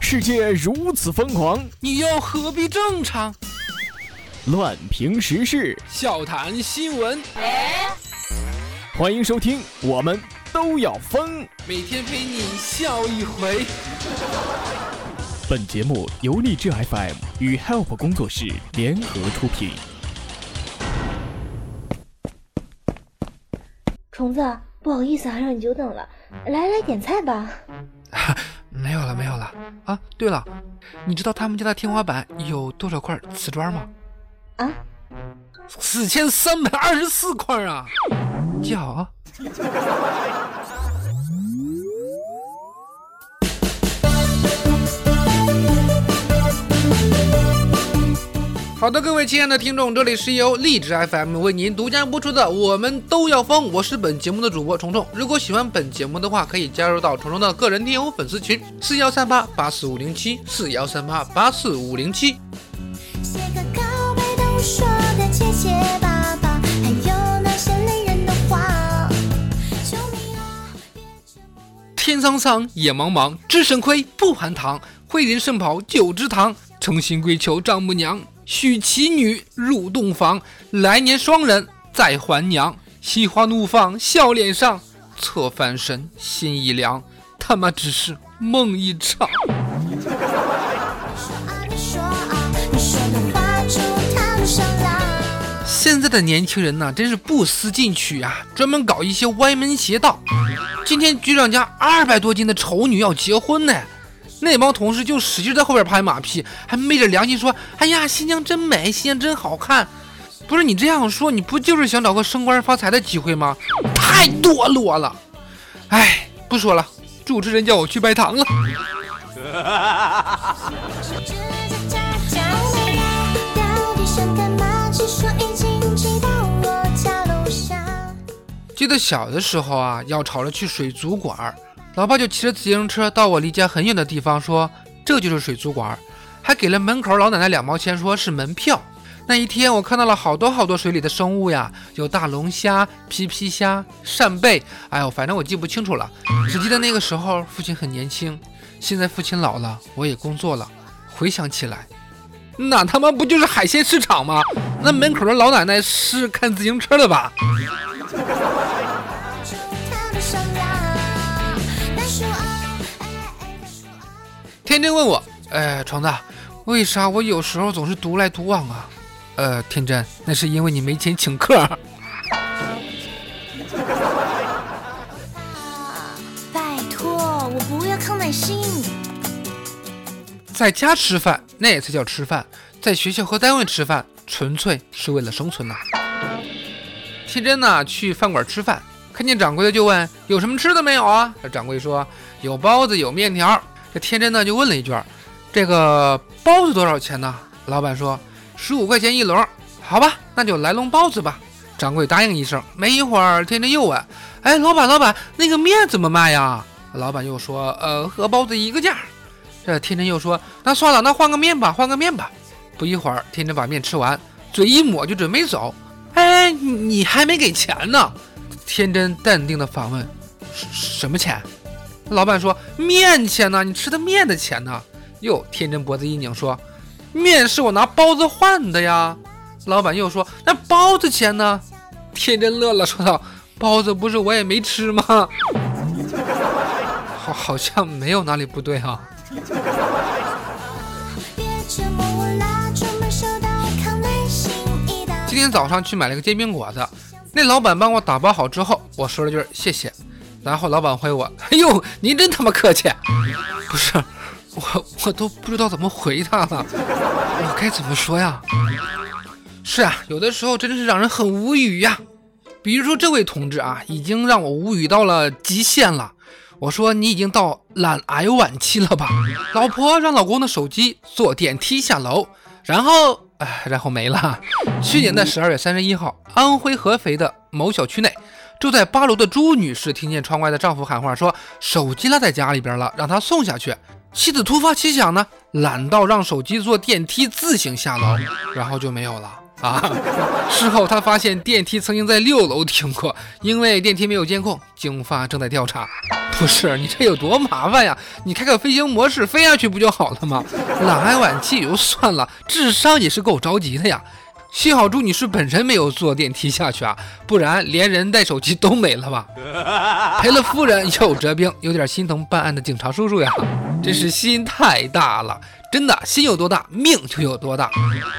世界如此疯狂，你又何必正常？乱评时事，笑谈新闻，欢迎收听，我们都要疯。每天陪你笑一回。本节目由荔枝 FM 与 Help 工作室联合出品。虫子，不好意思啊，让你久等了。来来点菜吧。没有了，没有了啊！对了，你知道他们家的天花板有多少块瓷砖吗？啊？四千三百二十四块啊！记好啊！好的，各位亲爱的听众，这里是由荔枝 FM 为您独家播出的《我们都要疯》，我是本节目的主播虫虫。如果喜欢本节目的话，可以加入到虫虫的个人听友粉丝群：四幺三八八四五零七，四幺三八八四五零七。天苍苍，野茫茫，知神亏，不含糖。慧人盛跑九芝堂，诚心跪求丈母娘。许其女入洞房，来年双人再还娘。心花怒放笑脸上，侧翻身心一凉。他妈只是梦一场。现在的年轻人呢，真是不思进取啊，专门搞一些歪门邪道。今天局长家二百多斤的丑女要结婚呢。那帮同事就使劲在后边拍马屁，还昧着良心说：“哎呀，新疆真美，新疆真好看。”不是你这样说，你不就是想找个升官发财的机会吗？太堕落了！哎，不说了，主持人叫我去拜堂了。记得小的时候啊，要吵着去水族馆。老爸就骑着自行车到我离家很远的地方，说这就是水族馆，还给了门口老奶奶两毛钱，说是门票。那一天我看到了好多好多水里的生物呀，有大龙虾、皮皮虾、扇贝，哎呦，反正我记不清楚了，只记得那个时候父亲很年轻。现在父亲老了，我也工作了，回想起来，那他妈不就是海鲜市场吗？那门口的老奶奶是看自行车的吧？天真问我：“哎，床子，为啥我有时候总是独来独往啊？”呃，天真，那是因为你没钱请客。拜托，我不要康乃馨。在家吃饭那也才叫吃饭，在学校和单位吃饭纯粹是为了生存呐。天真呢，去饭馆吃饭，看见掌柜的就问：“有什么吃的没有啊？”掌柜说：“有包子，有面条。”这天真呢就问了一句：“这个包子多少钱呢？”老板说：“十五块钱一笼。”好吧，那就来笼包子吧。掌柜答应一声。没一会儿，天真又问：“哎，老板，老板，那个面怎么卖呀？”老板又说：“呃，和包子一个价。”这天真又说：“那算了，那换个面吧，换个面吧。”不一会儿，天真把面吃完，嘴一抹就准备走。哎，你还没给钱呢？天真淡定的反问：“什么钱？”老板说：“面钱呢？你吃的面的钱呢？”又天真脖子一拧说：“面是我拿包子换的呀。”老板又说：“那包子钱呢？”天真乐了，说道：“包子不是我也没吃吗？好，好像没有哪里不对啊。”今天早上去买了个煎饼果子，那老板帮我打包好之后，我说了句谢谢。然后老板回我：“ 哎呦，您真他妈客气！不是，我我都不知道怎么回他了，我该怎么说呀？是啊，有的时候真的是让人很无语呀。比如说这位同志啊，已经让我无语到了极限了。我说你已经到懒癌晚期了吧？老婆让老公的手机坐电梯下楼，然后哎，然后没了。去年的十二月三十一号，安徽合肥的某小区内。”住在八楼的朱女士听见窗外的丈夫喊话，说手机落在家里边了，让他送下去。妻子突发奇想呢，懒到让手机坐电梯自行下楼，然后就没有了啊。事后她发现电梯曾经在六楼停过，因为电梯没有监控，警方正在调查。不是你这有多麻烦呀？你开个飞行模式飞下去不就好了吗？懒癌晚期 也就算了，智商也是够着急的呀。幸好朱女士本身没有坐电梯下去啊，不然连人带手机都没了吧？赔了夫人又折兵，有点心疼办案的警察叔叔呀，真是心太大了。真的，心有多大，命就有多大。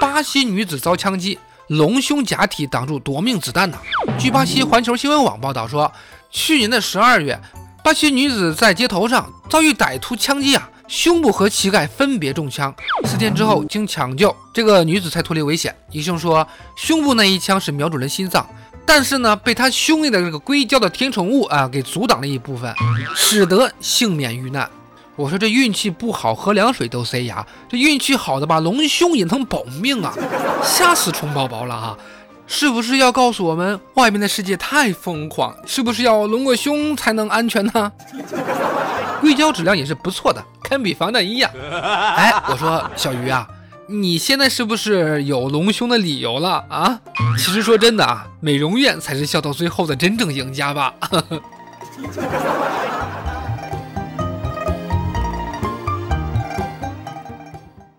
巴西女子遭枪击，隆胸假体挡住夺命子弹呢。据巴西环球新闻网报道说，去年的十二月，巴西女子在街头上遭遇歹徒枪击啊。胸部和膝盖分别中枪，四天之后经抢救，这个女子才脱离危险。医生说，胸部那一枪是瞄准了心脏，但是呢，被她胸内的这个硅胶的填充物啊给阻挡了一部分，使得幸免遇难。我说这运气不好，喝凉水都塞牙；这运气好的把隆胸也能保命啊，吓死虫宝宝了哈！是不是要告诉我们，外面的世界太疯狂？是不是要隆个胸才能安全呢？硅胶质量也是不错的，堪比防弹衣呀！哎，我说小鱼啊，你现在是不是有隆胸的理由了啊？其实说真的啊，美容院才是笑到最后的真正赢家吧。